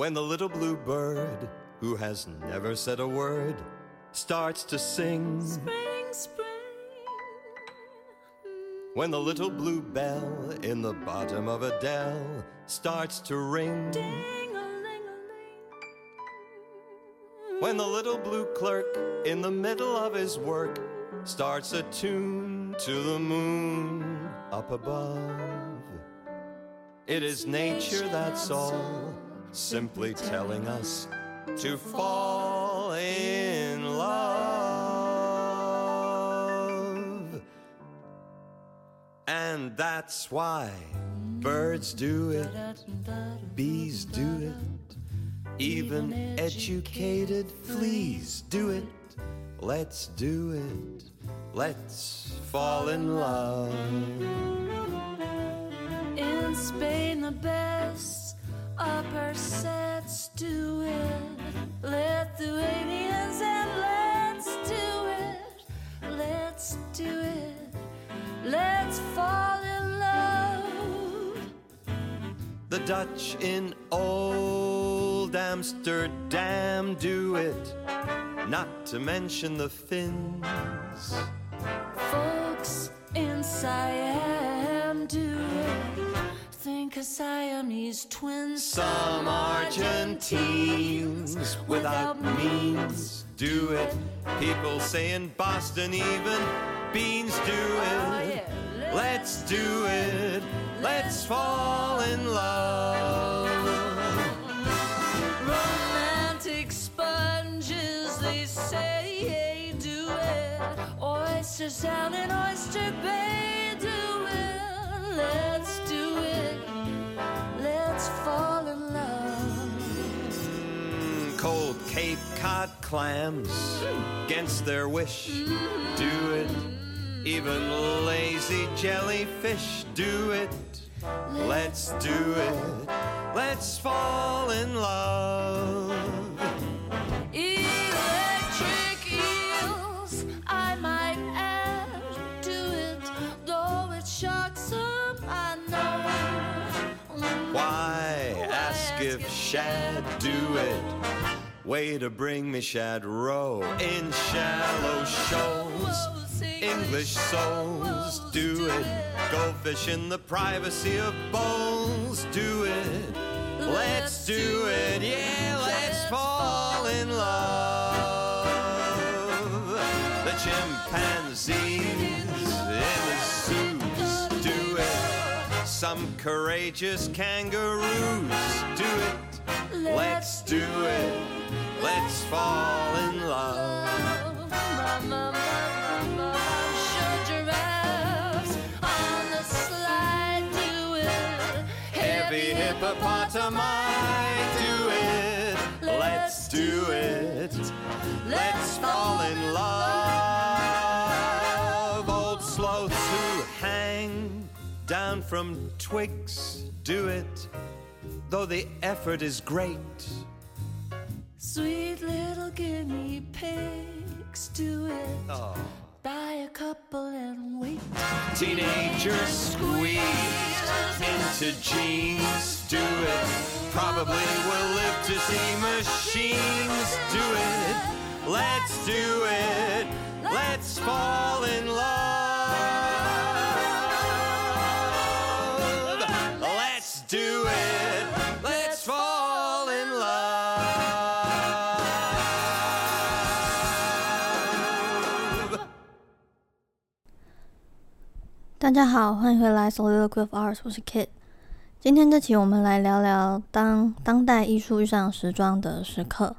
When the little blue bird, who has never said a word, starts to sing. Spring, spring. When the little blue bell in the bottom of a dell starts to ring. ding When the little blue clerk in the middle of his work starts a tune to the moon up above. It is nature that's all, simply telling us to fall in love. And that's why birds do it, bees do it, even educated fleas do it. Let's do it, let's fall in love. In Spain, the best upper sets do it. Lithuanians and let's do it. Let's do it. Let's fall in love. The Dutch in old Amsterdam do it, not to mention the Finns. Folks in Siam do it. Think of Siamese twins. Some Argentines without means do it. People say in Boston even beans do it. Let's do it. Let's fall in love. Romantic sponges, they say, do it. Oysters down in Oyster Bay, Cape Cod clams against their wish do it. Even lazy jellyfish do it. Let's do it. Let's fall in love. Way to bring me shad row in shallow shoals. English souls do it. Go fish in the privacy of bowls. Do it. Let's do it. Yeah, let's fall in love. The chimpanzees in the zoos do it. Some courageous kangaroos do it. Let's do it. Let's fall in love. Mama, mama, mama, giraffes on the slide do it. Heavy hippopotami do it. Let's do it. Let's fall in love. Old sloths who hang down from twigs do it. Though the effort is great. Sweet little guinea pigs do it. Oh. Buy a couple and wait. Teenagers squeezed into jeans do it. Probably will live to see machines do it. Let's do it. Let's fall in love. 大家好，欢迎回来 Soliloquy of Arts，我是 Kit。今天这期我们来聊聊当当代艺术遇上时装的时刻。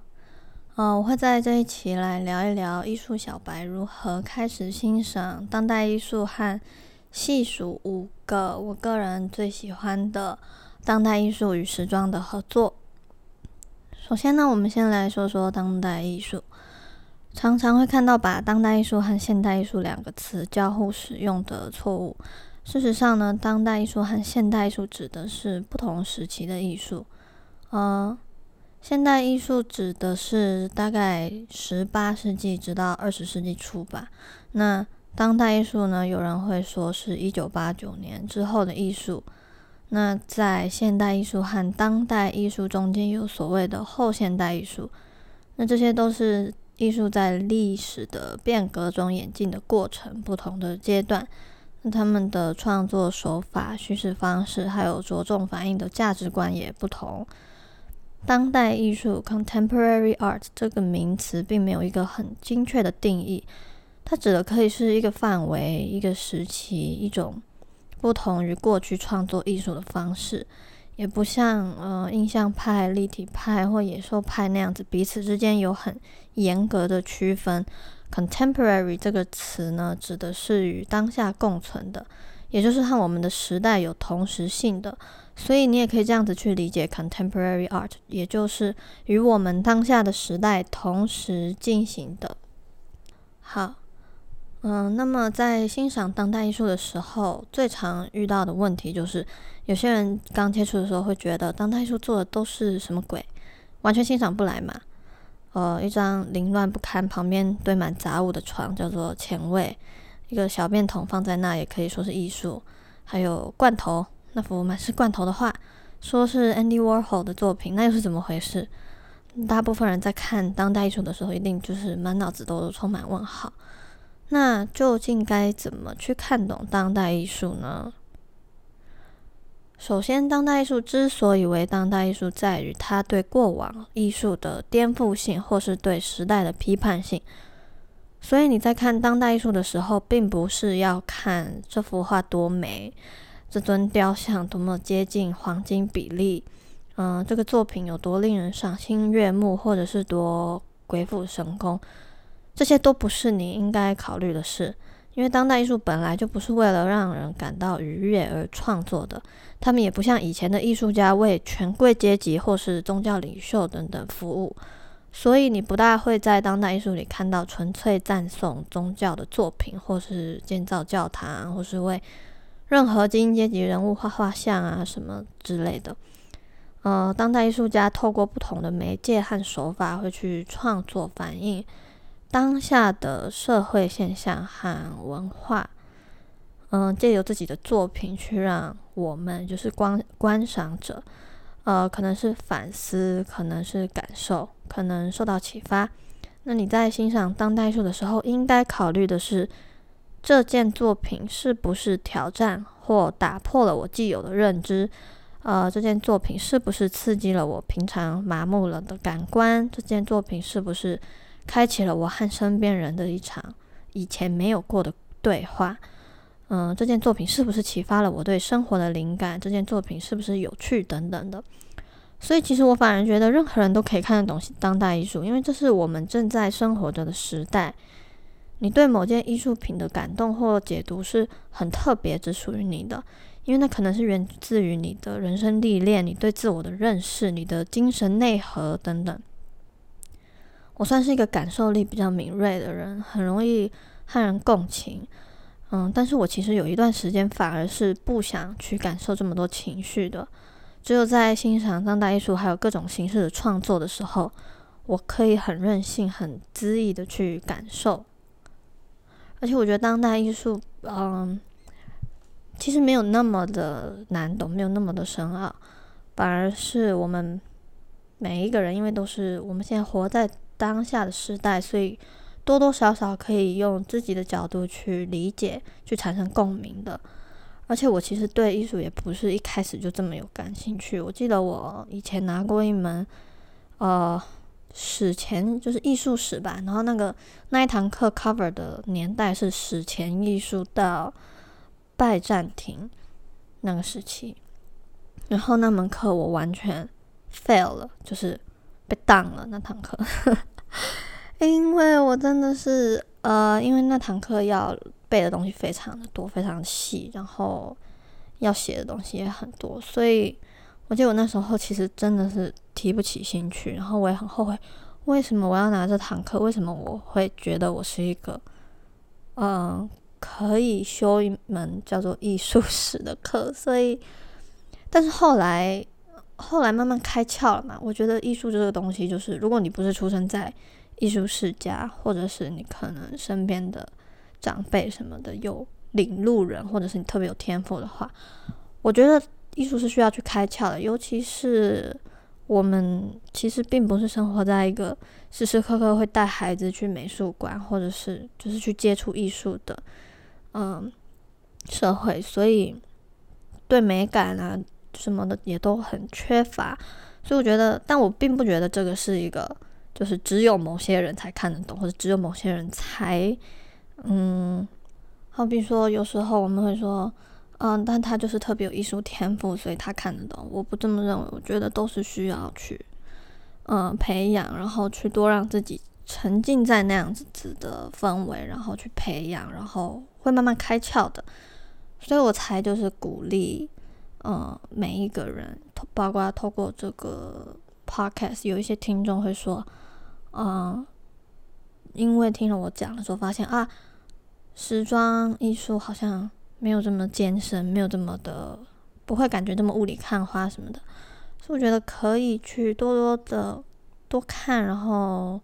呃，我会在这一期来聊一聊艺术小白如何开始欣赏当代艺术和细数五个我个人最喜欢的当代艺术与时装的合作。首先呢，我们先来说说当代艺术。常常会看到把当代艺术和现代艺术两个词交互使用的错误。事实上呢，当代艺术和现代艺术指的是不同时期的艺术。呃，现代艺术指的是大概十八世纪直到二十世纪初吧。那当代艺术呢，有人会说是一九八九年之后的艺术。那在现代艺术和当代艺术中间有所谓的后现代艺术，那这些都是艺术在历史的变革中演进的过程，不同的阶段。那他们的创作手法、叙事方式，还有着重反映的价值观也不同。当代艺术 （contemporary art） 这个名词并没有一个很精确的定义，它指的可以是一个范围、一个时期、一种不同于过去创作艺术的方式，也不像呃印象派、立体派或野兽派那样子彼此之间有很严格的区分。Contemporary 这个词呢，指的是与当下共存的，也就是和我们的时代有同时性的。所以你也可以这样子去理解 Contemporary art，也就是与我们当下的时代同时进行的。好，嗯，那么在欣赏当代艺术的时候，最常遇到的问题就是，有些人刚接触的时候会觉得当代艺术做的都是什么鬼，完全欣赏不来嘛。呃，一张凌乱不堪、旁边堆满杂物的床叫做前卫，一个小便桶放在那也可以说是艺术。还有罐头，那幅满是罐头的画，说是 Andy Warhol 的作品，那又是怎么回事？大部分人在看当代艺术的时候，一定就是满脑子都充满问号。那究竟该怎么去看懂当代艺术呢？首先，当代艺术之所以为当代艺术，在于它对过往艺术的颠覆性，或是对时代的批判性。所以你在看当代艺术的时候，并不是要看这幅画多美，这尊雕像多么接近黄金比例，嗯，这个作品有多令人赏心悦目，或者是多鬼斧神工，这些都不是你应该考虑的事。因为当代艺术本来就不是为了让人感到愉悦而创作的，他们也不像以前的艺术家为权贵阶级或是宗教领袖等等服务，所以你不大会在当代艺术里看到纯粹赞颂宗教的作品，或是建造教堂，或是为任何精英阶级人物画画像啊什么之类的。呃，当代艺术家透过不同的媒介和手法会去创作反映。当下的社会现象和文化，嗯，借由自己的作品去让我们就是观观赏者，呃，可能是反思，可能是感受，可能受到启发。那你在欣赏当代艺术的时候，应该考虑的是这件作品是不是挑战或打破了我既有的认知？呃，这件作品是不是刺激了我平常麻木了的感官？这件作品是不是？开启了我和身边人的一场以前没有过的对话。嗯，这件作品是不是启发了我对生活的灵感？这件作品是不是有趣等等的？所以，其实我反而觉得任何人都可以看得懂当代艺术，因为这是我们正在生活着的时代。你对某件艺术品的感动或解读是很特别，只属于你的，因为那可能是源自于你的人生历练、你对自我的认识、你的精神内核等等。我算是一个感受力比较敏锐的人，很容易和人共情，嗯，但是我其实有一段时间反而是不想去感受这么多情绪的，只有在欣赏当代艺术还有各种形式的创作的时候，我可以很任性、很恣意的去感受，而且我觉得当代艺术，嗯，其实没有那么的难懂，没有那么的深奥，反而是我们每一个人，因为都是我们现在活在。当下的时代，所以多多少少可以用自己的角度去理解、去产生共鸣的。而且我其实对艺术也不是一开始就这么有感兴趣。我记得我以前拿过一门呃史前，就是艺术史吧。然后那个那一堂课 cover 的年代是史前艺术到拜占庭那个时期。然后那门课我完全 fail 了，就是被当了那堂课。因为我真的是，呃，因为那堂课要背的东西非常的多，非常细，然后要写的东西也很多，所以我记得我那时候其实真的是提不起兴趣，然后我也很后悔，为什么我要拿这堂课？为什么我会觉得我是一个，嗯，可以修一门叫做艺术史的课？所以，但是后来。后来慢慢开窍了嘛？我觉得艺术这个东西，就是如果你不是出生在艺术世家，或者是你可能身边的长辈什么的有领路人，或者是你特别有天赋的话，我觉得艺术是需要去开窍的，尤其是我们其实并不是生活在一个时时刻刻会带孩子去美术馆，或者是就是去接触艺术的嗯社会，所以对美感啊什么的也都很缺乏。所以我觉得，但我并不觉得这个是一个就是只有某些人才看得懂，或者只有某些人才嗯，好比说有时候我们会说。嗯，但他就是特别有艺术天赋，所以他看得懂。我不这么认为，我觉得都是需要去，嗯，培养，然后去多让自己沉浸在那样子的氛围，然后去培养，然后会慢慢开窍的。所以我才就是鼓励，嗯，每一个人，包括透过这个 podcast，有一些听众会说，嗯，因为听了我讲的时候，发现啊，时装艺术好像。没有这么艰深，没有这么的，不会感觉这么雾里看花什么的，所以我觉得可以去多多的多看，然后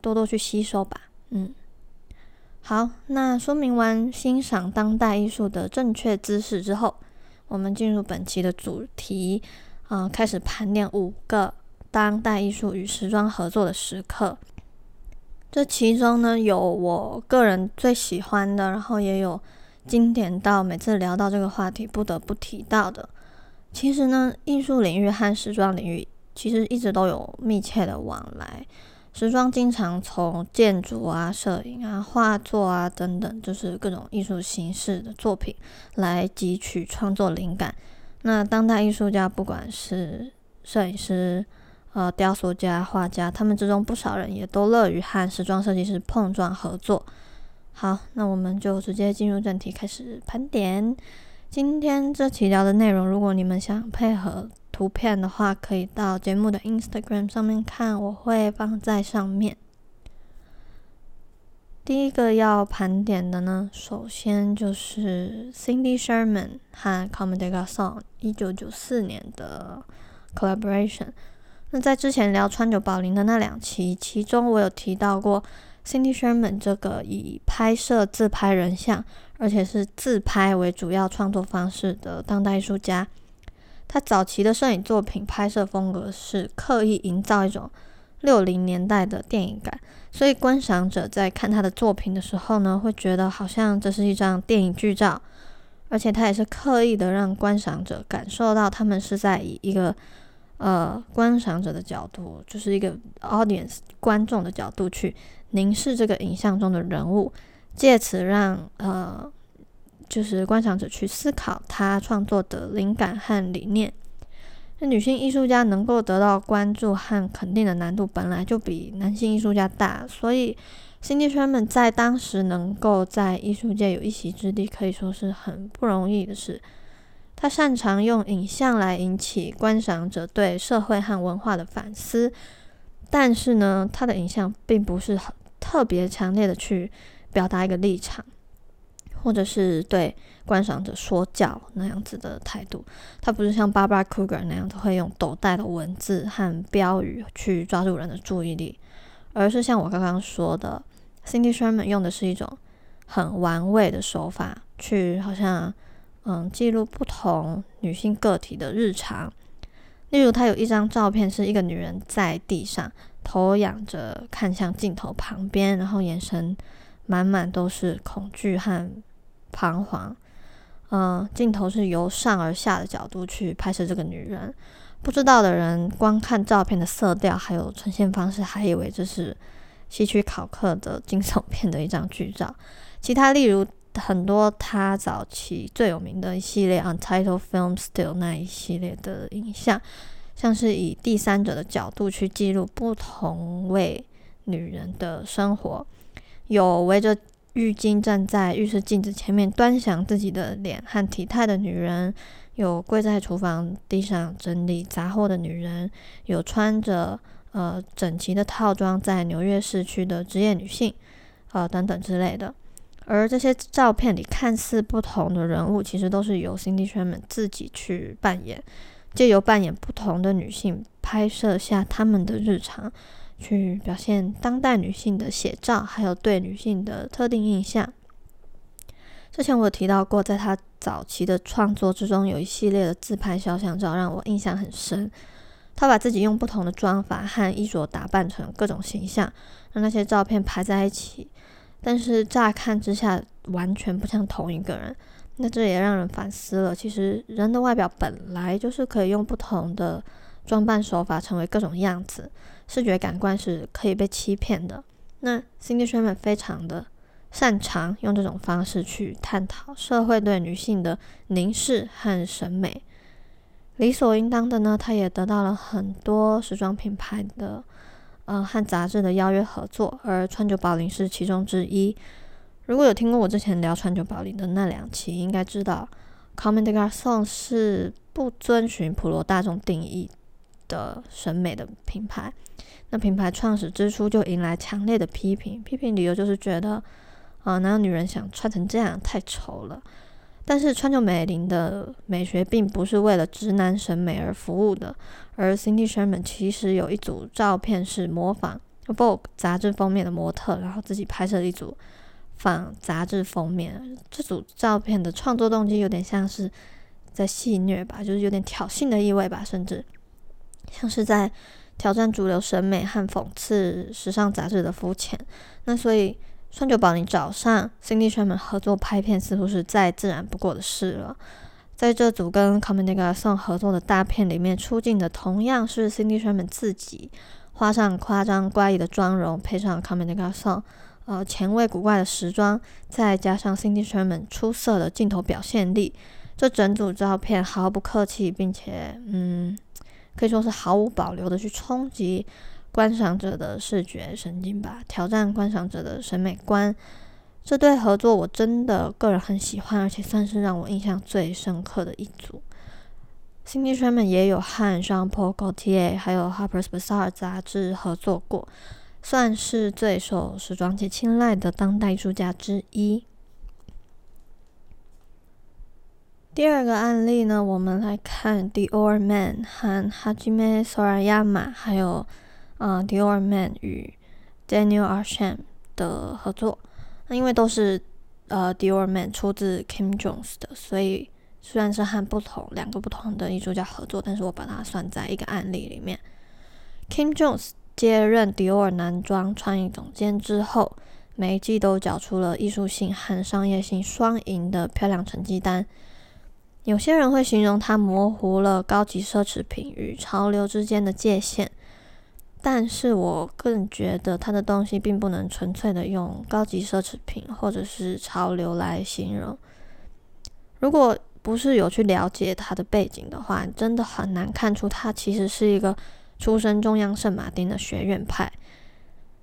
多多去吸收吧。嗯，好，那说明完欣赏当代艺术的正确姿势之后，我们进入本期的主题，啊，开始盘点五个当代艺术与时装合作的时刻。这其中呢，有我个人最喜欢的，然后也有。经典到每次聊到这个话题不得不提到的，其实呢，艺术领域和时装领域其实一直都有密切的往来。时装经常从建筑啊、摄影啊、画作啊等等，就是各种艺术形式的作品来汲取创作灵感。那当代艺术家，不管是摄影师、呃雕塑家、画家，他们之中不少人也都乐于和时装设计师碰撞合作。好，那我们就直接进入正题，开始盘点今天这期聊的内容。如果你们想配合图片的话，可以到节目的 Instagram 上面看，我会放在上面。第一个要盘点的呢，首先就是 Cindy Sherman 和 Comme des Garçons 一九九四年的 collaboration。那在之前聊川久保玲的那两期，其中我有提到过。Cindy Sherman 这个以拍摄自拍人像，而且是自拍为主要创作方式的当代艺术家，他早期的摄影作品拍摄风格是刻意营造一种六零年代的电影感，所以观赏者在看他的作品的时候呢，会觉得好像这是一张电影剧照，而且他也是刻意的让观赏者感受到他们是在以一个呃观赏者的角度，就是一个 audience 观众的角度去。凝视这个影像中的人物，借此让呃，就是观赏者去思考他创作的灵感和理念。那女性艺术家能够得到关注和肯定的难度本来就比男性艺术家大，所以辛迪圈们在当时能够在艺术界有一席之地，可以说是很不容易的事。他擅长用影像来引起观赏者对社会和文化的反思。但是呢，他的影像并不是很特别强烈的去表达一个立场，或者是对观赏者说教那样子的态度。他不是像 Barbara Kruger 那样子会用斗带的文字和标语去抓住人的注意力，而是像我刚刚说的，Cindy Sherman 用的是一种很玩味的手法，去好像嗯记录不同女性个体的日常。例如，他有一张照片，是一个女人在地上，头仰着看向镜头旁边，然后眼神满满都是恐惧和彷徨。嗯，镜头是由上而下的角度去拍摄这个女人。不知道的人光看照片的色调还有呈现方式，还以为这是希区考克的惊悚片的一张剧照。其他例如。很多他早期最有名的一系列《Untitled Film Still》那一系列的影像，像是以第三者的角度去记录不同位女人的生活，有围着浴巾站在浴室镜子前面端详自己的脸和体态的女人，有跪在厨房地上整理杂货的女人，有穿着呃整齐的套装在纽约市区的职业女性，呃等等之类的。而这些照片里看似不同的人物，其实都是由 Cindy Sherman 自己去扮演，借由扮演不同的女性，拍摄下他们的日常，去表现当代女性的写照，还有对女性的特定印象。之前我提到过，在他早期的创作之中，有一系列的自拍肖像照让我印象很深。他把自己用不同的妆法和衣着打扮成各种形象，让那些照片排在一起，但是乍看之下完全不像同一个人。那这也让人反思了，其实人的外表本来就是可以用不同的装扮手法成为各种样子，视觉感官是可以被欺骗的。那 Cindy Sherman 非常的擅长用这种方式去探讨社会对女性的凝视和审美。理所应当的呢，他也得到了很多时装品牌的呃和杂志的邀约合作，而川久保玲是其中之一。如果有听过我之前聊川久保玲的那两期，应该知道 Comme des Garçons 是不遵循普罗大众定义的审美的品牌。那品牌创始之初就迎来强烈的批评，批评理由就是觉得啊，哪有女人想穿成这样，太丑了。但是川久美玲的美学并不是为了直男审美而服务的，而 Cindy Sherman 其实有一组照片是模仿 Vogue 杂志封面的模特，然后自己拍摄了一组。仿杂志封面，这组照片的创作动机有点像是在戏谑吧，就是有点挑衅的意味吧，甚至像是在挑战主流审美和讽刺时尚杂志的肤浅。那所以川久保玲找上 Cindy Sherman 合作拍片，似乎是再自然不过的事了。在这组跟 Comme des Garçons 合作的大片里面，出镜的同样是 Cindy Sherman 自己，画上夸张怪异的妆容，配上 Comme des Garçons。呃，前卫古怪的时装，再加上 Cindy Sherman 出色的镜头表现力，这整组照片毫不客气，并且，嗯，可以说是毫无保留的去冲击观赏者的视觉神经吧，挑战观赏者的审美观。这对合作我真的个人很喜欢，而且算是让我印象最深刻的一组。Cindy Sherman 也有和像 Paul g a u t i e r 还有 Harper's Bazaar 杂志合作过。算是最受时装界青睐的当代艺术家之一。第二个案例呢，我们来看 Dior Man 和 Hajime Sorayama，还有呃 Dior Man 与 Daniel Arsham 的合作。那因为都是呃 Dior Man 出自 Kim Jones 的，所以虽然是和不同两个不同的艺术家合作，但是我把它算在一个案例里面。Kim Jones。接任迪奥男装创意总监之后，每一季都缴出了艺术性和商业性双赢的漂亮成绩单。有些人会形容它模糊了高级奢侈品与潮流之间的界限，但是我更觉得它的东西并不能纯粹的用高级奢侈品或者是潮流来形容。如果不是有去了解它的背景的话，真的很难看出它其实是一个。出身中央圣马丁的学院派，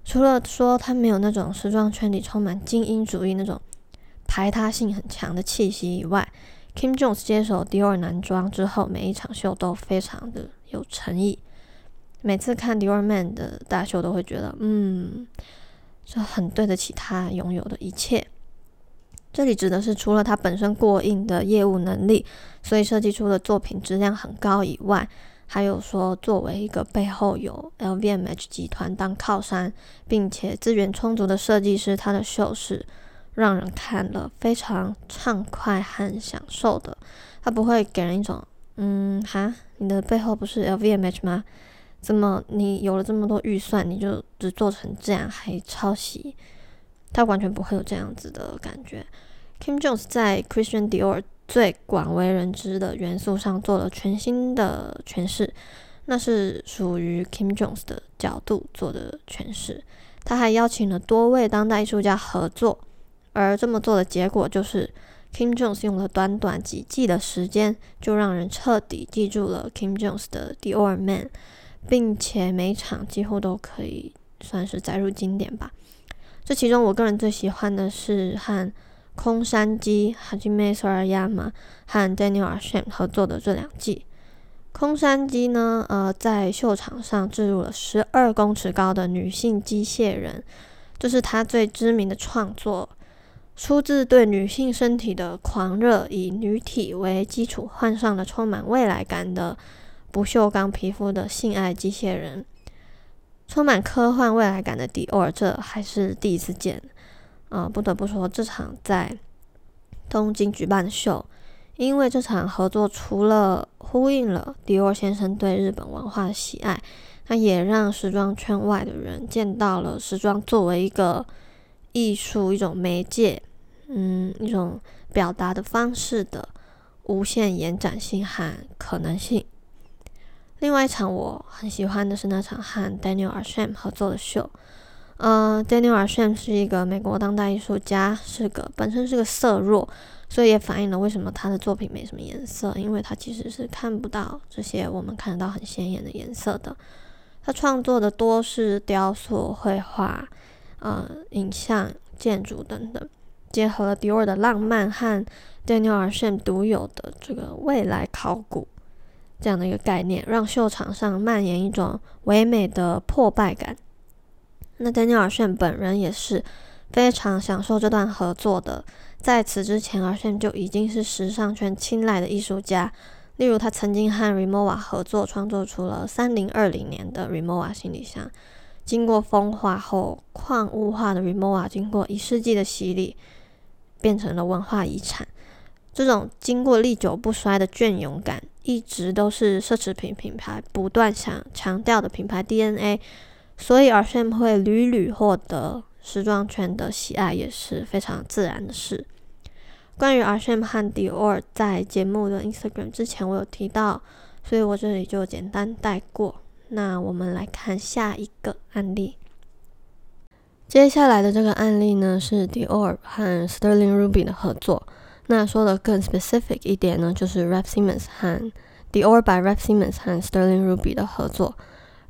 除了说他没有那种时装圈里充满精英主义那种排他性很强的气息以外，Kim Jones 接手 Dior 男装之后，每一场秀都非常的有诚意。每次看 Dior Man 的大秀，都会觉得，嗯，这很对得起他拥有的一切。这里指的是除了他本身过硬的业务能力，所以设计出的作品质量很高以外。还有说，作为一个背后有 LVMH 集团当靠山，并且资源充足的设计师，他的秀是让人看了非常畅快和享受的。它不会给人一种，嗯，哈，你的背后不是 LVMH 吗？怎么你有了这么多预算，你就只做成这样，还抄袭？他完全不会有这样子的感觉。Kim Jones 在 Christian Dior。最广为人知的元素上做了全新的诠释，那是属于 Kim Jones 的角度做的诠释。他还邀请了多位当代艺术家合作，而这么做的结果就是 Kim Jones 用了短短几季的时间，就让人彻底记住了 Kim Jones 的 Dior Man，并且每场几乎都可以算是载入经典吧。这其中我个人最喜欢的是和空山鸡 Hajime Sorayama 和 Daniel Asham 合作的这两季，空山鸡呢，呃，在秀场上置入了十二公尺高的女性机械人，这是他最知名的创作，出自对女性身体的狂热，以女体为基础换上了充满未来感的不锈钢皮肤的性爱机械人，充满科幻未来感的迪奥，这还是第一次见。啊，不得不说，这场在东京举办的秀。因为这场合作除了呼应了迪奥先生对日本文化的喜爱，那也让时装圈外的人见到了时装作为一个艺术、一种媒介，嗯，一种表达的方式的无限延展性和可能性。另外一场我很喜欢的是那场和 Daniel a r s h a m 合作的秀。呃，Daniel a r s h a m 是一个美国当代艺术家，是个本身是个色弱。所以也反映了为什么他的作品没什么颜色，因为他其实是看不到这些我们看得到很鲜艳的颜色的。他创作的多是雕塑、绘画、呃影像、建筑等等，结合了迪奥的浪漫和 Daniel a r s h a m 独有的这个未来考古这样的一个概念，让秀场上蔓延一种唯美的破败感。那 Daniel a r s h a m 本人也是非常享受这段合作的。在此之前 a r s h a m 就已经是时尚圈青睐的艺术家。例如，他曾经和 Rimowa 合作创作出了三零二零年的 Rimowa 行李箱。经过风化后矿物化的 Rimowa，经过一世纪的洗礼，变成了文化遗产。这种经过历久不衰的隽永感，一直都是奢侈品品牌不断想强调的品牌 DNA。所以 a r s h a m 会屡屡获得时装圈的喜爱，也是非常自然的事。关于 a r s h a m 和 Dior 在节目的 Instagram 之前，我有提到，所以我这里就简单带过。那我们来看下一个案例。接下来的这个案例呢，是 Dior 和 Sterling Ruby 的合作。那说的更 specific 一点呢，就是 r a p Simmons 和 Dior by r a p Simmons 和 Sterling Ruby 的合作。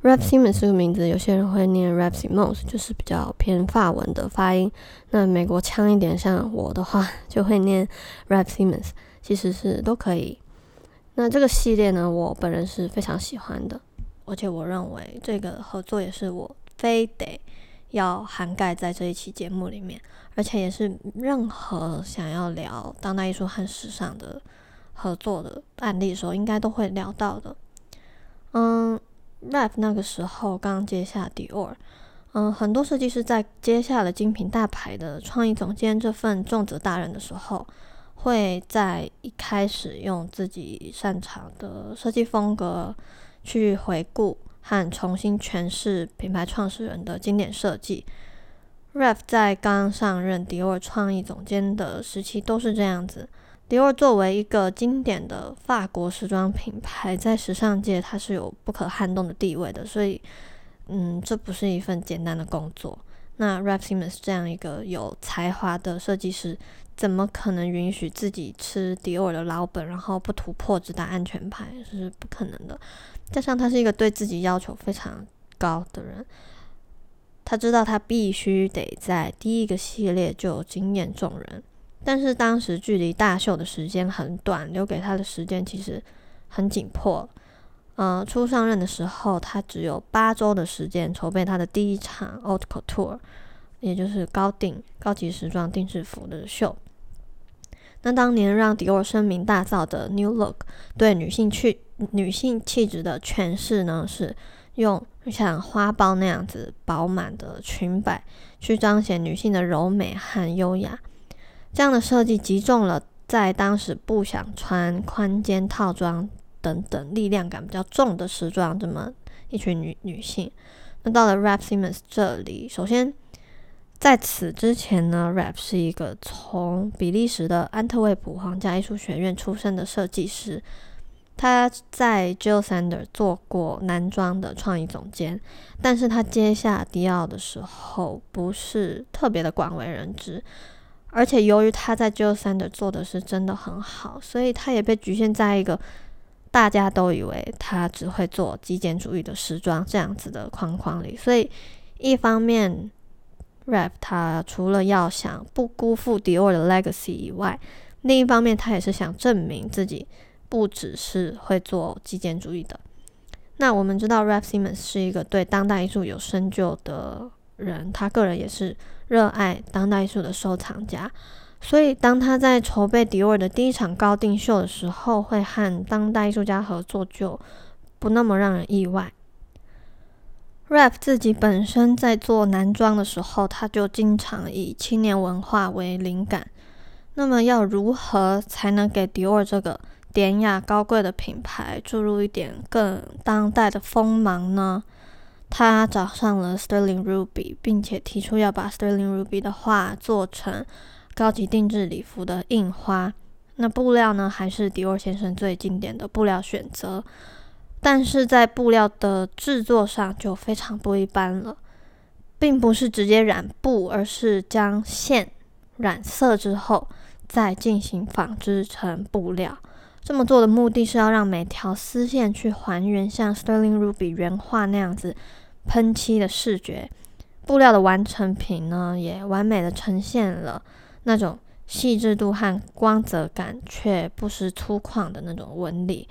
r a p Simmons 这个名字，有些人会念 Rap Simons，就是比较偏法文的发音。那美国腔一点，像我的话，就会念 Rap Simons，其实是都可以。那这个系列呢，我本人是非常喜欢的，而且我认为这个合作也是我非得要涵盖在这一期节目里面，而且也是任何想要聊当代艺术和时尚的合作的案例的时候，应该都会聊到的。嗯。Rap 那个时候刚接下 Dior，嗯，很多设计师在接下了精品大牌的创意总监这份重责大任的时候，会在一开始用自己擅长的设计风格去回顾和重新诠释品牌创始人的经典设计。Rap 在刚上任 Dior 创意总监的时期都是这样子。迪奥作为一个经典的法国时装品牌，在时尚界它是有不可撼动的地位的，所以，嗯，这不是一份简单的工作。那 Raf Simons 这样一个有才华的设计师，怎么可能允许自己吃迪奥的老本，然后不突破只打安全牌？是不可能的。加上他是一个对自己要求非常高的人，他知道他必须得在第一个系列就有惊艳众人。但是当时距离大秀的时间很短，留给他的时间其实很紧迫。呃，初上任的时候，他只有八周的时间筹备他的第一场 Haute Couture，也就是高定高级时装定制服的秀。那当年让迪奥声名大噪的 New Look 对女性去女性气质的诠释呢，是用像花苞那样子饱满的裙摆去彰显女性的柔美和优雅。这样的设计击中了在当时不想穿宽肩套装等等力量感比较重的时装这么一群女女性。那到了 Rap Simons 这里，首先在此之前呢，Rap 是一个从比利时的安特卫普皇家艺术学院出身的设计师，他在 Jill Sander 做过男装的创意总监，但是他接下迪奥的时候不是特别的广为人知。而且由于他在 Jill Sander 做的是真的很好，所以他也被局限在一个大家都以为他只会做极简主义的时装这样子的框框里。所以一方面，Rap 他除了要想不辜负 Dior 的 legacy 以外，另一方面他也是想证明自己不只是会做极简主义的。那我们知道 Rap Simons 是一个对当代艺术有深究的人，他个人也是。热爱当代艺术的收藏家，所以当他在筹备迪奥的第一场高定秀的时候，会和当代艺术家合作，就不那么让人意外。Rap 自己本身在做男装的时候，他就经常以青年文化为灵感。那么要如何才能给迪奥这个典雅高贵的品牌注入一点更当代的锋芒呢？他找上了 Sterling Ruby，并且提出要把 Sterling Ruby 的画做成高级定制礼服的印花。那布料呢，还是迪奥先生最经典的布料选择，但是在布料的制作上就非常不一般了，并不是直接染布，而是将线染色之后再进行纺织成布料。这么做的目的是要让每条丝线去还原像 Sterling Ruby 原画那样子。喷漆的视觉，布料的完成品呢，也完美的呈现了那种细致度和光泽感，却不失粗犷的那种纹理。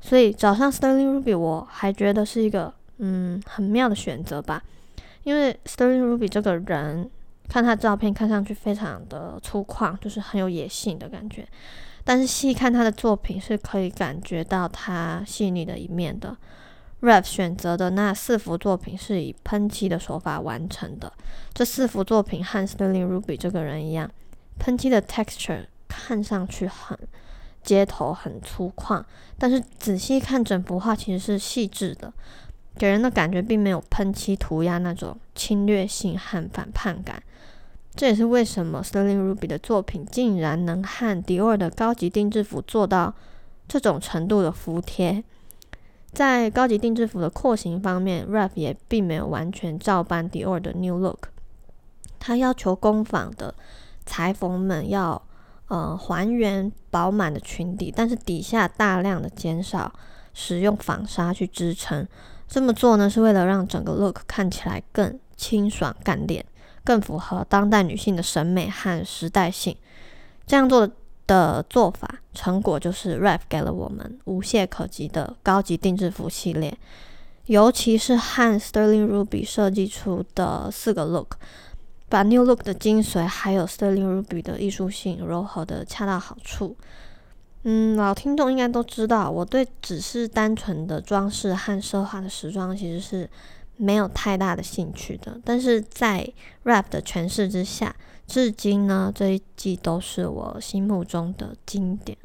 所以找上 Sterling Ruby，我还觉得是一个嗯很妙的选择吧。因为 Sterling Ruby 这个人，看他照片看上去非常的粗犷，就是很有野性的感觉。但是细看他的作品，是可以感觉到他细腻的一面的。Rap 选择的那四幅作品是以喷漆的手法完成的。这四幅作品和 Sterling Ruby 这个人一样，喷漆的 texture 看上去很街头、很粗犷，但是仔细看整幅画其实是细致的，给人的感觉并没有喷漆涂鸦那种侵略性和反叛感。这也是为什么 Sterling Ruby 的作品竟然能和迪奥的高级定制服做到这种程度的服帖。在高级定制服的廓形方面，Rap 也并没有完全照搬 Dior 的 New Look。他要求工坊的裁缝们要呃还原饱满的裙底，但是底下大量的减少使用纺纱去支撑。这么做呢，是为了让整个 Look 看起来更清爽干练，更符合当代女性的审美和时代性。这样做的。做法成果就是 Raf 给了我们无懈可击的高级定制服系列，尤其是和 Sterling Ruby 设计出的四个 look，把 New Look 的精髓还有 Sterling Ruby 的艺术性柔和的恰到好处。嗯，老听众应该都知道，我对只是单纯的装饰和奢华的时装其实是没有太大的兴趣的，但是在 Rap 的诠释之下。至今呢，这一季都是我心目中的经典。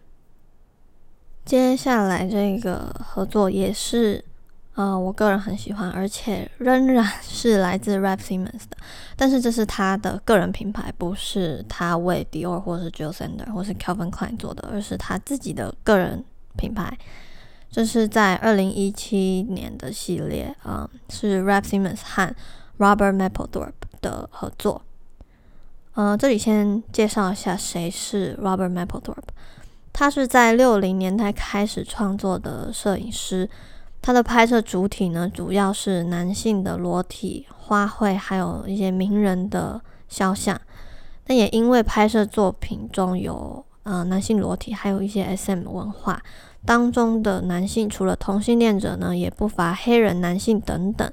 接下来这个合作也是，呃，我个人很喜欢，而且仍然是来自 Rap Simmons 的。但是这是他的个人品牌，不是他为 Dior 或是 Jill Sander 或是 Calvin Klein 做的，而是他自己的个人品牌。这是在二零一七年的系列，啊，是 Rap Simmons 和 Robert Mapplethorpe 的合作。呃，这里先介绍一下谁是 Robert Mapplethorpe。他是在六零年代开始创作的摄影师。他的拍摄主体呢，主要是男性的裸体、花卉，还有一些名人的肖像。但也因为拍摄作品中有呃男性裸体，还有一些 SM 文化当中的男性，除了同性恋者呢，也不乏黑人男性等等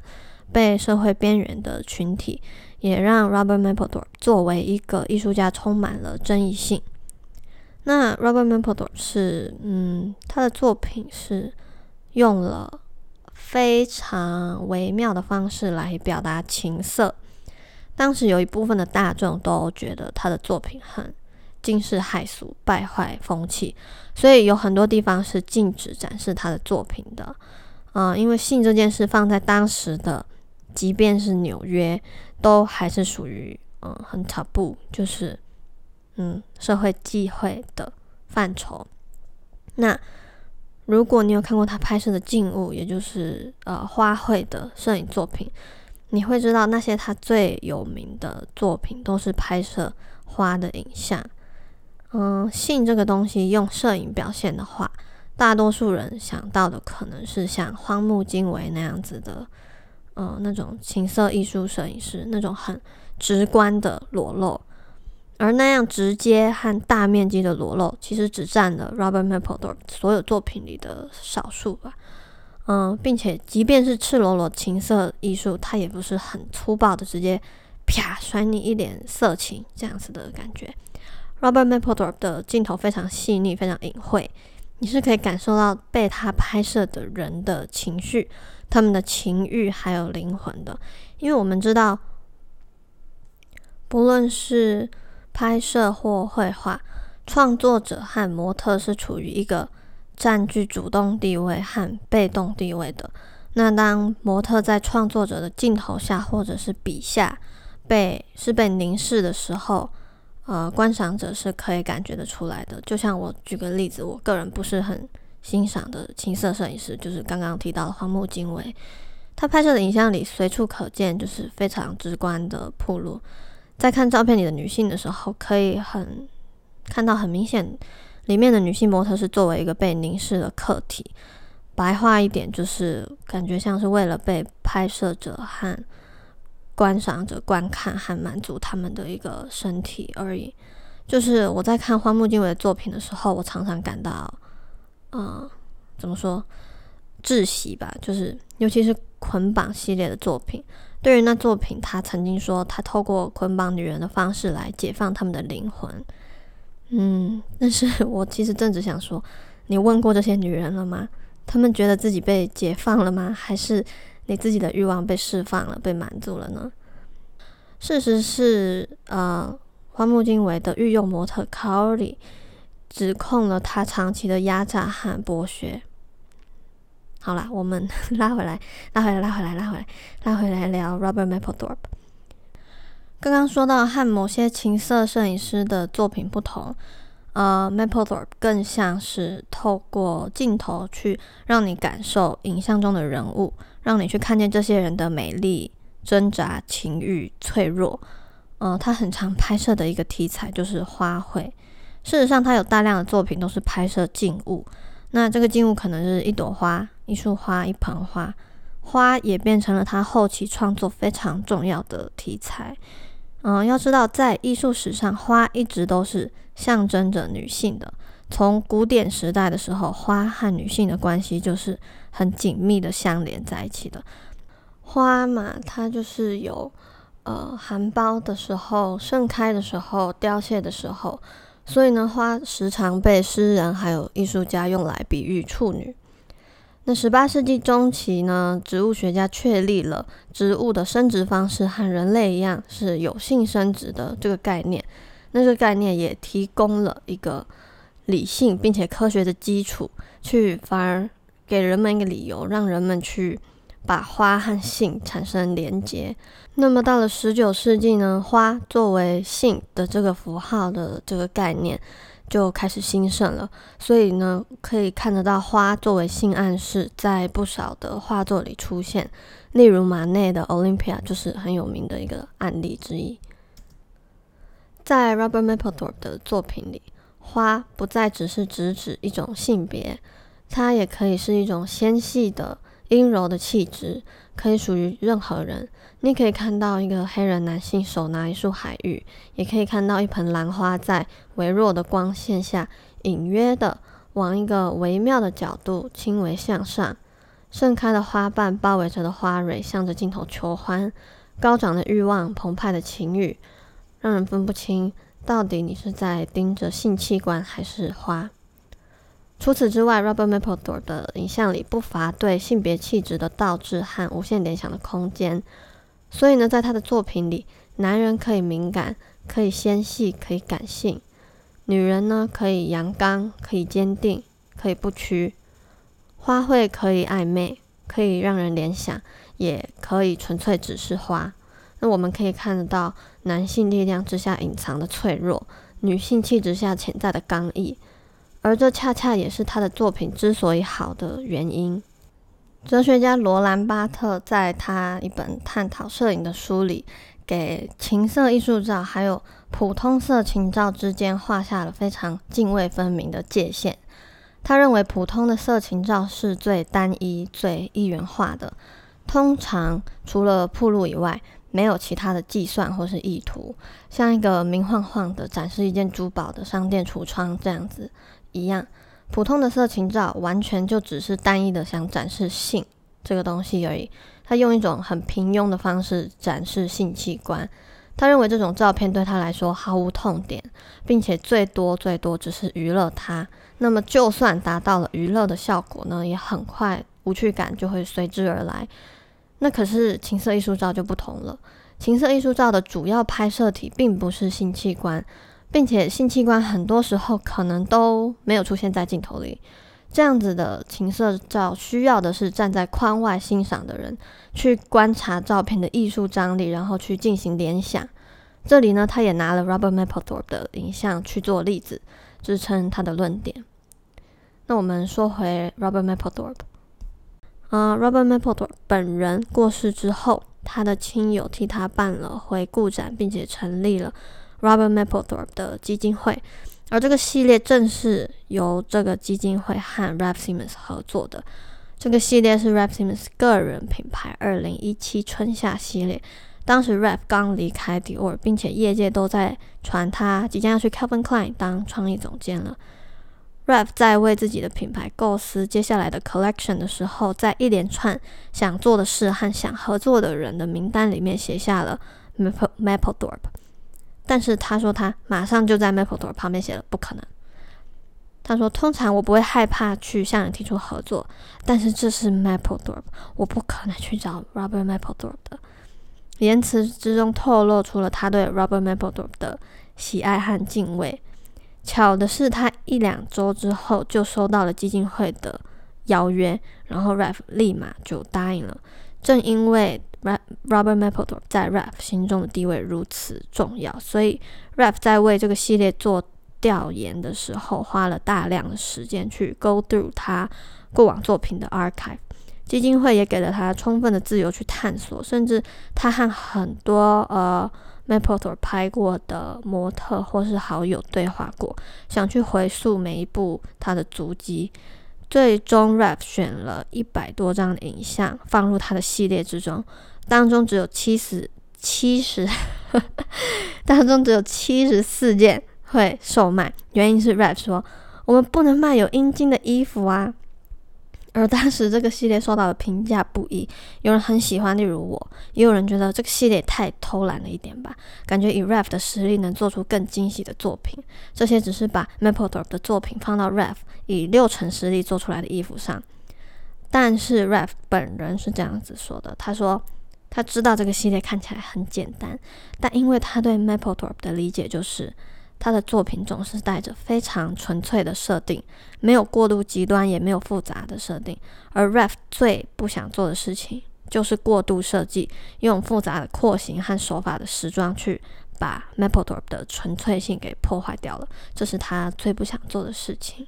被社会边缘的群体。也让 Robert Mapplethorpe 作为一个艺术家充满了争议性。那 Robert Mapplethorpe 是，嗯，他的作品是用了非常微妙的方式来表达情色。当时有一部分的大众都觉得他的作品很惊世骇俗、败坏风气，所以有很多地方是禁止展示他的作品的。嗯，因为性这件事放在当时的，即便是纽约。都还是属于嗯很丑陋就是嗯社会忌讳的范畴。那如果你有看过他拍摄的静物，也就是呃花卉的摄影作品，你会知道那些他最有名的作品都是拍摄花的影像。嗯，性这个东西用摄影表现的话，大多数人想到的可能是像荒木经惟那样子的。呃，那种情色艺术摄影师，那种很直观的裸露，而那样直接和大面积的裸露，其实只占了 Robert Mapplethorpe 所有作品里的少数吧。嗯，并且即便是赤裸裸情色艺术，它也不是很粗暴的直接啪甩你一脸色情这样子的感觉。Robert Mapplethorpe 的镜头非常细腻，非常隐晦，你是可以感受到被他拍摄的人的情绪。他们的情欲还有灵魂的，因为我们知道，不论是拍摄或绘画，创作者和模特是处于一个占据主动地位和被动地位的。那当模特在创作者的镜头下或者是笔下被是被凝视的时候，呃，观赏者是可以感觉得出来的。就像我举个例子，我个人不是很欣赏的情色摄影师，就是刚刚提到的荒木经惟。他拍摄的影像里随处可见，就是非常直观的铺路。在看照片里的女性的时候，可以很看到很明显，里面的女性模特是作为一个被凝视的客体。白话一点，就是感觉像是为了被拍摄者和观赏者观看和满足他们的一个身体而已。就是我在看荒木经惟的作品的时候，我常常感到，嗯，怎么说？窒息吧，就是尤其是捆绑系列的作品。对于那作品，他曾经说他透过捆绑女人的方式来解放他们的灵魂。嗯，但是我其实正只想说，你问过这些女人了吗？她们觉得自己被解放了吗？还是你自己的欲望被释放了、被满足了呢？事实是，呃，荒木经惟的御用模特 Kaori 指控了他长期的压榨和剥削。好啦，我们 拉回来，拉回来，拉回来，拉回来，拉回来聊 Robert Maplethorpe。刚刚说到和某些情色摄影师的作品不同，呃，Mapplethorpe 更像是透过镜头去让你感受影像中的人物，让你去看见这些人的美丽、挣扎、情欲、脆弱。呃，他很常拍摄的一个题材就是花卉。事实上，他有大量的作品都是拍摄静物。那这个静物可能是一朵花、一束花、一盆花，花也变成了他后期创作非常重要的题材。嗯，要知道，在艺术史上，花一直都是象征着女性的。从古典时代的时候，花和女性的关系就是很紧密的相连在一起的。花嘛，它就是有呃含苞的时候、盛开的时候、凋谢的时候。所以呢，花时常被诗人还有艺术家用来比喻处女。那十八世纪中期呢，植物学家确立了植物的生殖方式和人类一样是有性生殖的这个概念。那这个概念也提供了一个理性并且科学的基础，去反而给人们一个理由，让人们去。把花和性产生连接。那么到了十九世纪呢，花作为性的这个符号的这个概念就开始兴盛了。所以呢，可以看得到花作为性暗示，在不少的画作里出现。例如马内的《Olympia》就是很有名的一个案例之一。在 Robert Mapplethorpe 的作品里，花不再只是直指一种性别，它也可以是一种纤细的。阴柔的气质可以属于任何人。你可以看到一个黑人男性手拿一束海芋，也可以看到一盆兰花在微弱的光线下，隐约的往一个微妙的角度轻微向上。盛开的花瓣包围着的花蕊，向着镜头求欢。高涨的欲望，澎湃的情欲，让人分不清到底你是在盯着性器官还是花。除此之外，Robert Mapplethorpe 的影像里不乏对性别气质的倒置和无限联想的空间。所以呢，在他的作品里，男人可以敏感，可以纤细，可以感性；女人呢，可以阳刚，可以坚定，可以不屈。花卉可以暧昧，可以让人联想，也可以纯粹只是花。那我们可以看得到男性力量之下隐藏的脆弱，女性气质下潜在的刚毅。而这恰恰也是他的作品之所以好的原因。哲学家罗兰巴特在他一本探讨摄影的书里，给情色艺术照还有普通色情照之间画下了非常泾渭分明的界限。他认为普通的色情照是最单一、最一元化的，通常除了铺路以外，没有其他的计算或是意图，像一个明晃晃的展示一件珠宝的商店橱窗这样子。一样，普通的色情照完全就只是单一的想展示性这个东西而已。他用一种很平庸的方式展示性器官，他认为这种照片对他来说毫无痛点，并且最多最多只是娱乐他。那么就算达到了娱乐的效果呢，也很快无趣感就会随之而来。那可是情色艺术照就不同了，情色艺术照的主要拍摄体并不是性器官。并且性器官很多时候可能都没有出现在镜头里。这样子的情色照需要的是站在框外欣赏的人去观察照片的艺术张力，然后去进行联想。这里呢，他也拿了 Robert Mapplethorpe 的影像去做例子，支撑他的论点。那我们说回 Robert Mapplethorpe，啊，Robert Mapplethorpe 本人过世之后，他的亲友替他办了回顾展，并且成立了 Robert Mapplethorpe 的基金会。而这个系列正是由这个基金会和 Rap Simmons 合作的。这个系列是 Rap Simmons 个人品牌二零一七春夏系列。当时 Rap 刚离开 Dior，并且业界都在传他即将要去 Calvin Klein 当创意总监了。Rap 在为自己的品牌构思接下来的 collection 的时候，在一连串想做的事和想合作的人的名单里面写下了 map maplethorpe 但是他说他马上就在 Mapplethorpe 旁边写了不可能。他说：“通常我不会害怕去向人提出合作，但是这是 Mapplethorpe，我不可能去找 Robert Mapplethorpe 的。”言辞之中透露出了他对 Robert Mapplethorpe 的喜爱和敬畏。巧的是，他一两周之后就收到了基金会的邀约，然后 Rap 立马就答应了。正因为 Rap Robert Mapplethorpe 在 Rap 心中的地位如此重要，所以 Rap 在为这个系列做调研的时候，花了大量的时间去 go through 他过往作品的 archive。基金会也给了他充分的自由去探索，甚至他和很多呃。Mapplethorpe 拍过的模特或是好友对话过，想去回溯每一部他的足迹。最终，Rap 选了一百多张的影像放入他的系列之中，当中只有七十七十，当中只有七十四件会售卖。原因是 Rap 说：“我们不能卖有阴茎的衣服啊。”而当时这个系列受到的评价不一，有人很喜欢，例如我，也有人觉得这个系列太偷懒了一点吧，感觉以 Rap 的实力能做出更惊喜的作品。这些只是把 MapleTop 的作品放到 Rap 以六成实力做出来的衣服上。但是 Rap 本人是这样子说的，他说他知道这个系列看起来很简单，但因为他对 MapleTop 的理解就是。他的作品总是带着非常纯粹的设定，没有过度极端，也没有复杂的设定。而 Ref 最不想做的事情就是过度设计，用复杂的廓形和手法的时装去把 Maplethorpe 的纯粹性给破坏掉了。这是他最不想做的事情，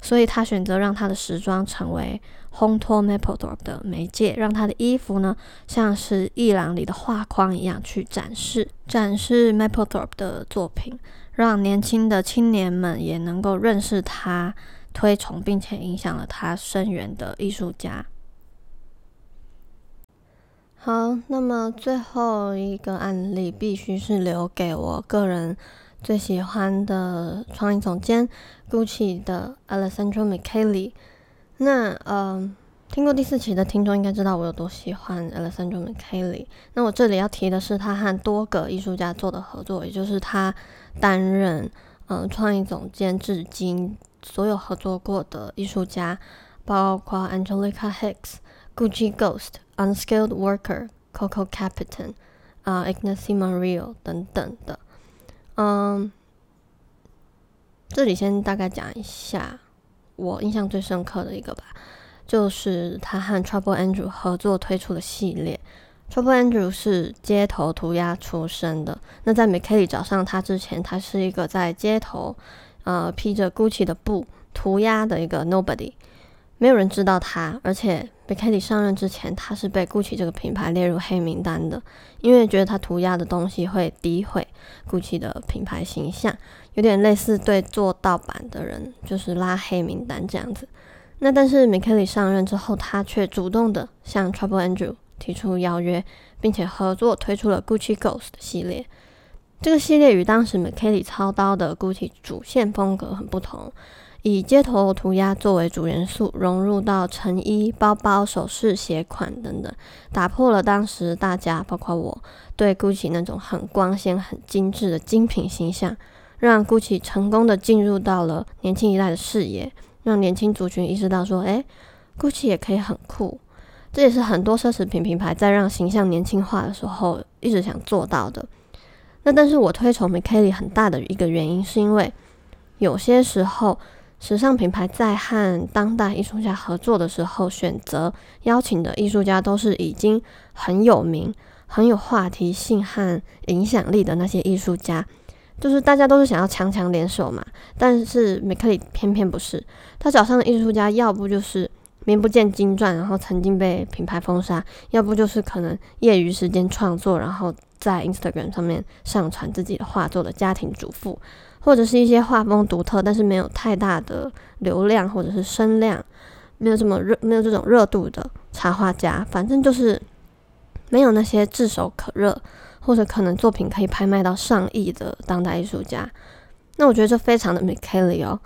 所以他选择让他的时装成为烘托 Maplethorpe 的媒介，让他的衣服呢像是艺廊里的画框一样去展示展示 Mapplethorpe 的作品。让年轻的青年们也能够认识他、推崇并且影响了他深远的艺术家。好，那么最后一个案例必须是留给我个人最喜欢的创意总监 Gucci 的 Alessandro Michele。那嗯。听过第四期的听众应该知道我有多喜欢 Alessandro Michele。那我这里要提的是他和多个艺术家做的合作，也就是他担任嗯创意总监至今所有合作过的艺术家，包括 Angelica Hicks、Gucci Ghost、Unskilled Worker、Coco Capitan、啊 Ignacy Monreal 等等的。嗯，这里先大概讲一下我印象最深刻的一个吧。就是他和 Trouble Andrew 合作推出的系列。Trouble Andrew 是街头涂鸦出身的。那在 m c k e l l y 找上他之前，他是一个在街头呃披着 Gucci 的布涂鸦的一个 Nobody，没有人知道他。而且 m c k e l l y 上任之前，他是被 Gucci 这个品牌列入黑名单的，因为觉得他涂鸦的东西会诋毁 Gucci 的品牌形象，有点类似对做盗版的人就是拉黑名单这样子。那但是 m c k e l l y 上任之后，他却主动的向 Trouble Andrew 提出邀约，并且合作推出了 Gucci Ghost 系列。这个系列与当时 Michele 操刀的 Gucci 主线风格很不同，以街头涂鸦作为主元素，融入到成衣、包包、首饰、鞋款等等，打破了当时大家包括我对 Gucci 那种很光鲜、很精致的精品形象，让 Gucci 成功的进入到了年轻一代的视野。让年轻族群意识到，说，诶 g u c c i 也可以很酷。这也是很多奢侈品品牌在让形象年轻化的时候一直想做到的。那但是我推崇 McKelly 很大的一个原因，是因为有些时候时尚品牌在和当代艺术家合作的时候，选择邀请的艺术家都是已经很有名、很有话题性和影响力的那些艺术家。就是大家都是想要强强联手嘛，但是 McKelly 偏偏不是，他找上的艺术家要不就是名不见经传，然后曾经被品牌封杀；要不就是可能业余时间创作，然后在 Instagram 上面上传自己的画作的家庭主妇，或者是一些画风独特但是没有太大的流量或者是声量，没有这么热，没有这种热度的插画家，反正就是没有那些炙手可热。或者可能作品可以拍卖到上亿的当代艺术家，那我觉得这非常的 McKelly 哦，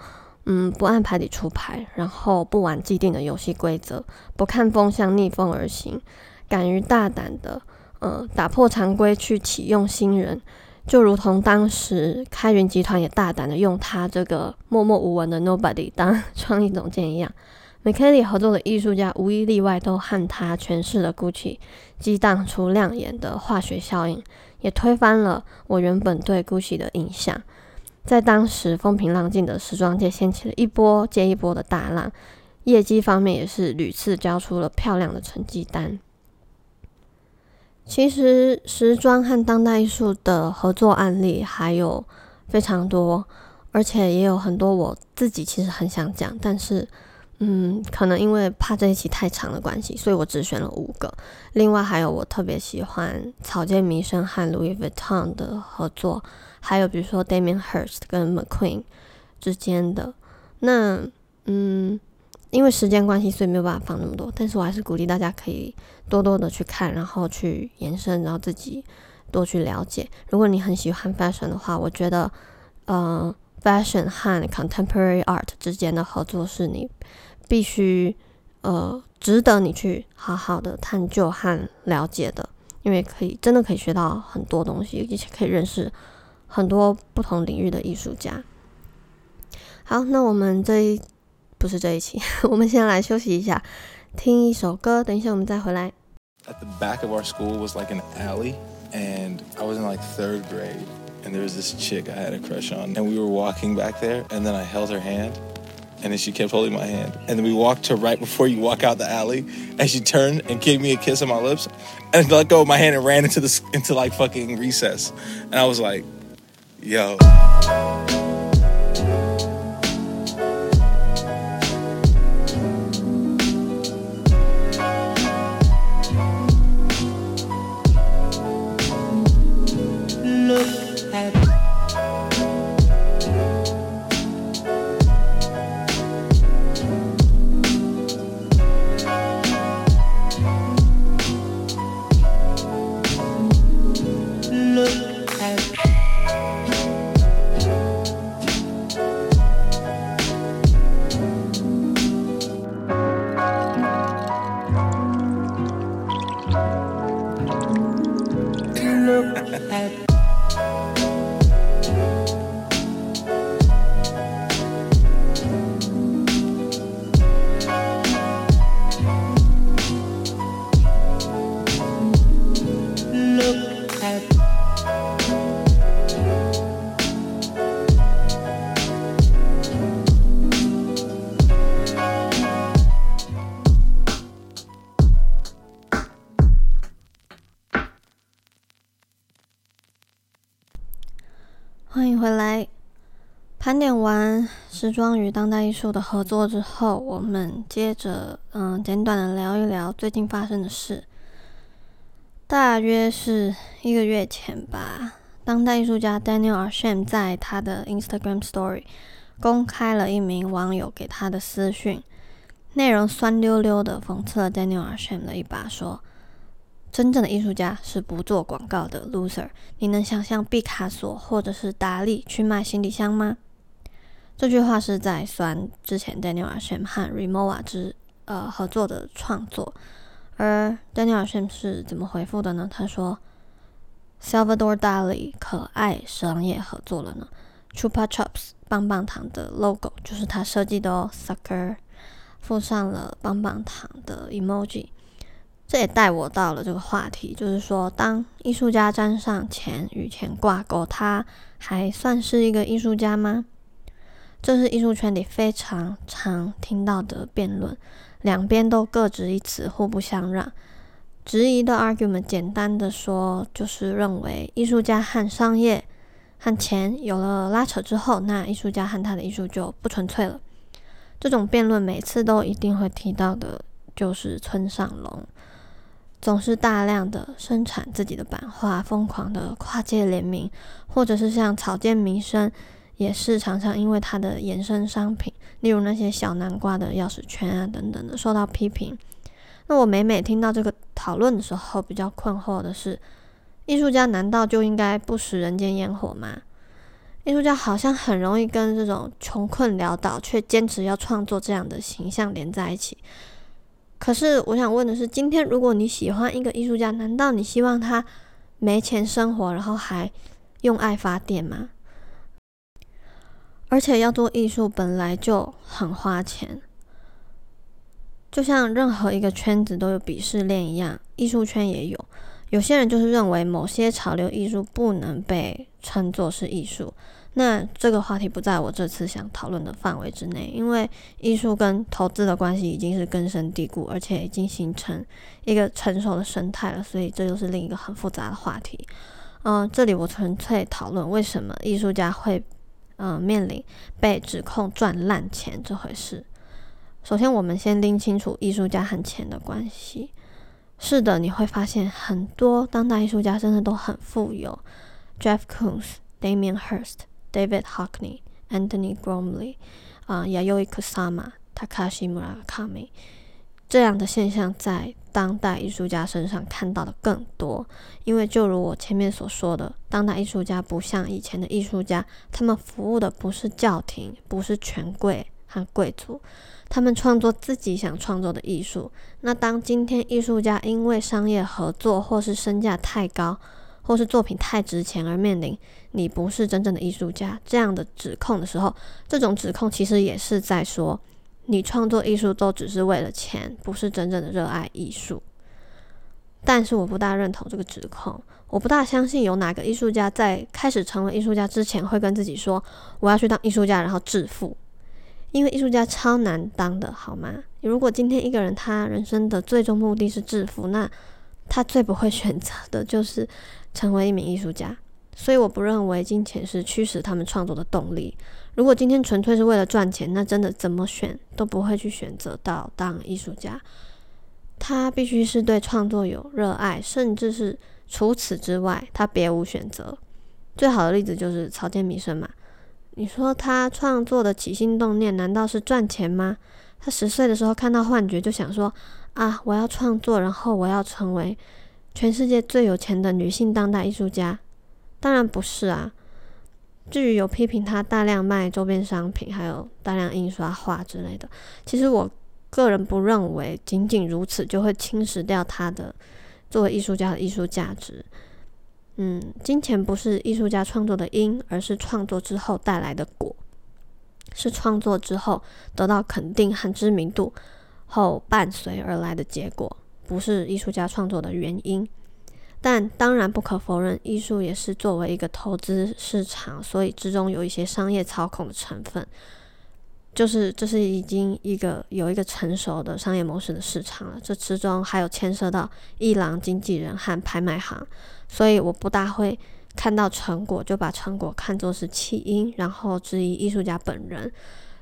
嗯，不按牌理出牌，然后不玩既定的游戏规则，不看风向逆风而行，敢于大胆的呃打破常规去启用新人，就如同当时开云集团也大胆的用他这个默默无闻的 Nobody 当创意总监一样。McKelly 合作的艺术家无一例外都和他诠释了 Gucci 激荡出亮眼的化学效应，也推翻了我原本对 Gucci 的印象。在当时风平浪静的时装界，掀起了一波接一波的大浪，业绩方面也是屡次交出了漂亮的成绩单。其实，时装和当代艺术的合作案例还有非常多，而且也有很多我自己其实很想讲，但是。嗯，可能因为怕这一期太长的关系，所以我只选了五个。另外还有我特别喜欢草间弥生和 Louis Vuitton 的合作，还有比如说 Damien Hirst 跟 McQueen 之间的。那嗯，因为时间关系，所以没有办法放那么多。但是我还是鼓励大家可以多多的去看，然后去延伸，然后自己多去了解。如果你很喜欢 fashion 的话，我觉得呃，fashion 和 contemporary art 之间的合作是你。必须，呃，值得你去好好的探究和了解的，因为可以真的可以学到很多东西，而且可以认识很多不同领域的艺术家。好，那我们这一不是这一期，我们先来休息一下，听一首歌，等一下我们再回来。At the back of our school was like an alley, and I was in like third grade, and there was this chick I had a crush on, and we were walking back there, and then I held her hand. And then she kept holding my hand. And then we walked to right before you walk out the alley. And she turned and gave me a kiss on my lips. And let go of my hand and ran into the into like fucking recess. And I was like, yo. 盘点完时装与当代艺术的合作之后，我们接着嗯，简短的聊一聊最近发生的事。大约是一个月前吧，当代艺术家 Daniel a r s h a m 在他的 Instagram Story 公开了一名网友给他的私讯，内容酸溜溜的讽刺了 Daniel a r s h a m 的一把，说：“真正的艺术家是不做广告的 loser。你能想象毕卡索或者是达利去卖行李箱吗？”这句话是在酸之前 Daniel Asham 和 Remova 之呃合作的创作。而 Daniel Asham 是怎么回复的呢？他说：“Salvador Dali 可爱商业合作了呢。Chupa Chups 棒棒糖的 logo 就是他设计的哦。Sucker 附上了棒棒糖的 emoji。这也带我到了这个话题，就是说，当艺术家沾上钱与钱挂钩，他还算是一个艺术家吗？这是艺术圈里非常常听到的辩论，两边都各执一词，互不相让。质疑的 argument 简单的说，就是认为艺术家和商业和钱有了拉扯之后，那艺术家和他的艺术就不纯粹了。这种辩论每次都一定会提到的，就是村上隆。总是大量的生产自己的版画，疯狂的跨界联名，或者是像草间弥生，也是常常因为他的衍生商品，例如那些小南瓜的钥匙圈啊等等的受到批评。那我每每听到这个讨论的时候，比较困惑的是，艺术家难道就应该不食人间烟火吗？艺术家好像很容易跟这种穷困潦倒却坚持要创作这样的形象连在一起。可是我想问的是，今天如果你喜欢一个艺术家，难道你希望他没钱生活，然后还用爱发电吗？而且要做艺术本来就很花钱，就像任何一个圈子都有鄙视链一样，艺术圈也有。有些人就是认为某些潮流艺术不能被称作是艺术。那这个话题不在我这次想讨论的范围之内，因为艺术跟投资的关系已经是根深蒂固，而且已经形成一个成熟的生态了，所以这又是另一个很复杂的话题。嗯，这里我纯粹讨论为什么艺术家会嗯面临被指控赚烂钱这回事。首先，我们先拎清楚艺术家和钱的关系。是的，你会发现很多当代艺术家真的都很富有，Jeff Koons、Damien Hirst。David Hockney、Anthony Gormley、啊，Yayoi Kusama、Takashi Murakami 这样的现象在当代艺术家身上看到的更多，因为就如我前面所说的，当代艺术家不像以前的艺术家，他们服务的不是教廷，不是权贵和贵族，他们创作自己想创作的艺术。那当今天艺术家因为商业合作或是身价太高，或是作品太值钱而面临你不是真正的艺术家这样的指控的时候，这种指控其实也是在说你创作艺术都只是为了钱，不是真正的热爱艺术。但是我不大认同这个指控，我不大相信有哪个艺术家在开始成为艺术家之前会跟自己说我要去当艺术家，然后致富，因为艺术家超难当的，好吗？如果今天一个人他人生的最终目的是致富，那他最不会选择的就是成为一名艺术家，所以我不认为金钱是驱使他们创作的动力。如果今天纯粹是为了赚钱，那真的怎么选都不会去选择到当艺术家。他必须是对创作有热爱，甚至是除此之外他别无选择。最好的例子就是草间弥生嘛。你说他创作的起心动念难道是赚钱吗？他十岁的时候看到幻觉就想说。啊！我要创作，然后我要成为全世界最有钱的女性当代艺术家。当然不是啊。至于有批评他大量卖周边商品，还有大量印刷画之类的，其实我个人不认为仅仅如此就会侵蚀掉他的作为艺术家的艺术价值。嗯，金钱不是艺术家创作的因，而是创作之后带来的果，是创作之后得到肯定和知名度。后伴随而来的结果，不是艺术家创作的原因。但当然不可否认，艺术也是作为一个投资市场，所以之中有一些商业操控的成分。就是这是已经一个有一个成熟的商业模式的市场了，这之中还有牵涉到艺廊经纪人和拍卖行，所以我不大会看到成果就把成果看作是起因，然后质疑艺术家本人。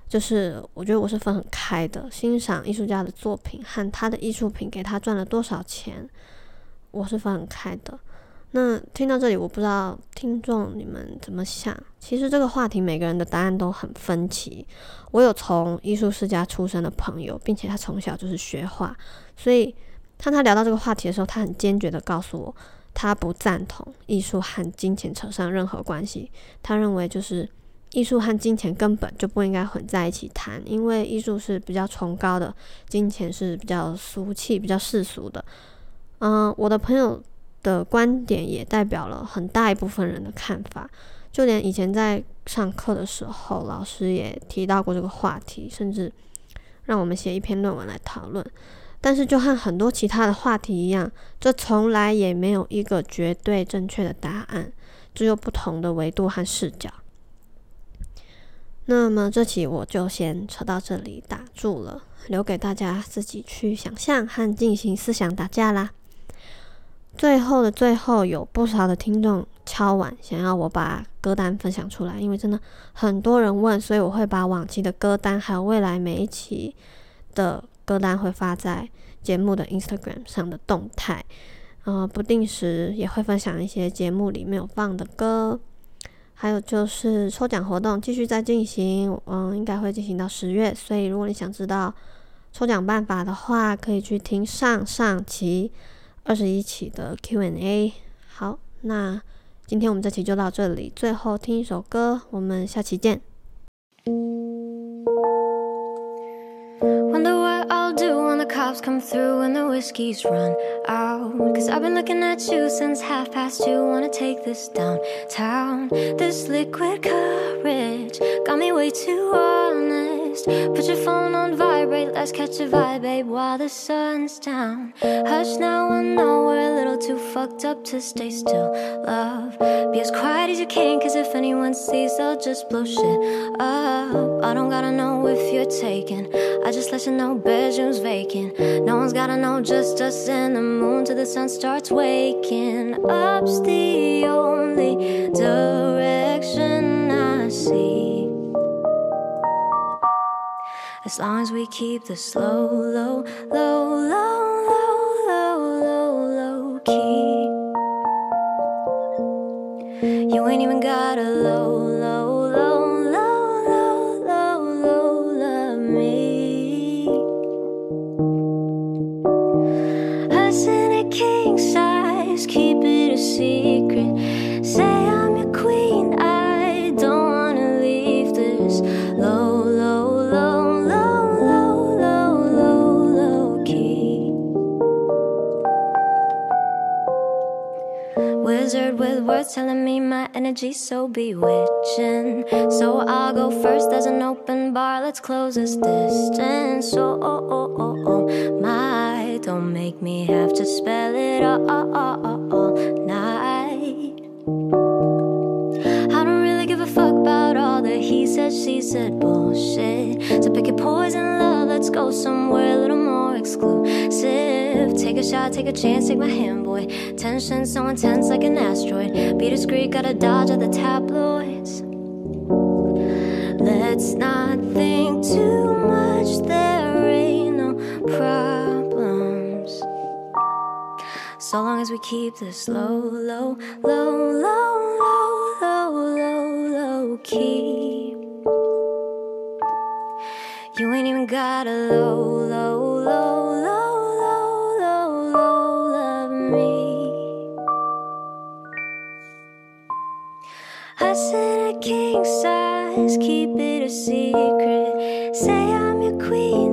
就是我觉得我是分很开的，欣赏艺术家的作品和他的艺术品给他赚了多少钱，我是分开的。那听到这里，我不知道听众你们怎么想。其实这个话题每个人的答案都很分歧。我有从艺术世家出身的朋友，并且他从小就是学画，所以当他聊到这个话题的时候，他很坚决的告诉我，他不赞同艺术和金钱扯上任何关系。他认为就是。艺术和金钱根本就不应该混在一起谈，因为艺术是比较崇高的，金钱是比较俗气、比较世俗的。嗯，我的朋友的观点也代表了很大一部分人的看法，就连以前在上课的时候，老师也提到过这个话题，甚至让我们写一篇论文来讨论。但是就和很多其他的话题一样，这从来也没有一个绝对正确的答案，只有不同的维度和视角。那么这期我就先扯到这里打住了，留给大家自己去想象和进行思想打架啦。最后的最后，有不少的听众敲碗，想要我把歌单分享出来，因为真的很多人问，所以我会把往期的歌单还有未来每一期的歌单会发在节目的 Instagram 上的动态，呃，不定时也会分享一些节目里面有放的歌，还有就是抽奖活动继续在进行，嗯，应该会进行到十月，所以如果你想知道抽奖办法的话，可以去听上上期。二十一期的 Q&A，好，那今天我们这期就到这里，最后听一首歌，我们下期见。Wonder what I'll do when the cops come through and the whiskey's run out. Cause I've been looking at you since half past two. Wanna take this downtown. This liquid courage got me way too honest. Put your phone on vibrate, let's catch a vibe, babe, while the sun's down. Hush now, I know we're a little too fucked up to stay still. Love, be as quiet as you can, cause if anyone sees, they'll just blow shit up. I don't gotta know if you're taken, I just let you know bedroom's vacant. No one's gotta know, just us and the moon till the sun starts waking. Up's the only direction I see. As long as we keep the slow, low, low, low, low, low, low, low key. You ain't even got a low, low, low, low, low, low, low, love me. Us in a king size, keep it a secret. Say telling me my energy's so bewitching. So I'll go first. There's an open bar. Let's close this distance. Oh, oh, oh, oh, oh. my, don't make me have to spell it all, all, all, all night. The he said, she said bullshit. So pick your poison, love. Let's go somewhere a little more exclusive. Take a shot, take a chance, take my hand, boy. Tension so intense like an asteroid. Be discreet, gotta dodge at the tabloids. Let's not think too much, there ain't no problems. So long as we keep this low, low, low, low, low, low, low key. You ain't even got a low, low, low, low, low, low, low, love me. I said a king size, keep it a secret. Say I'm your queen,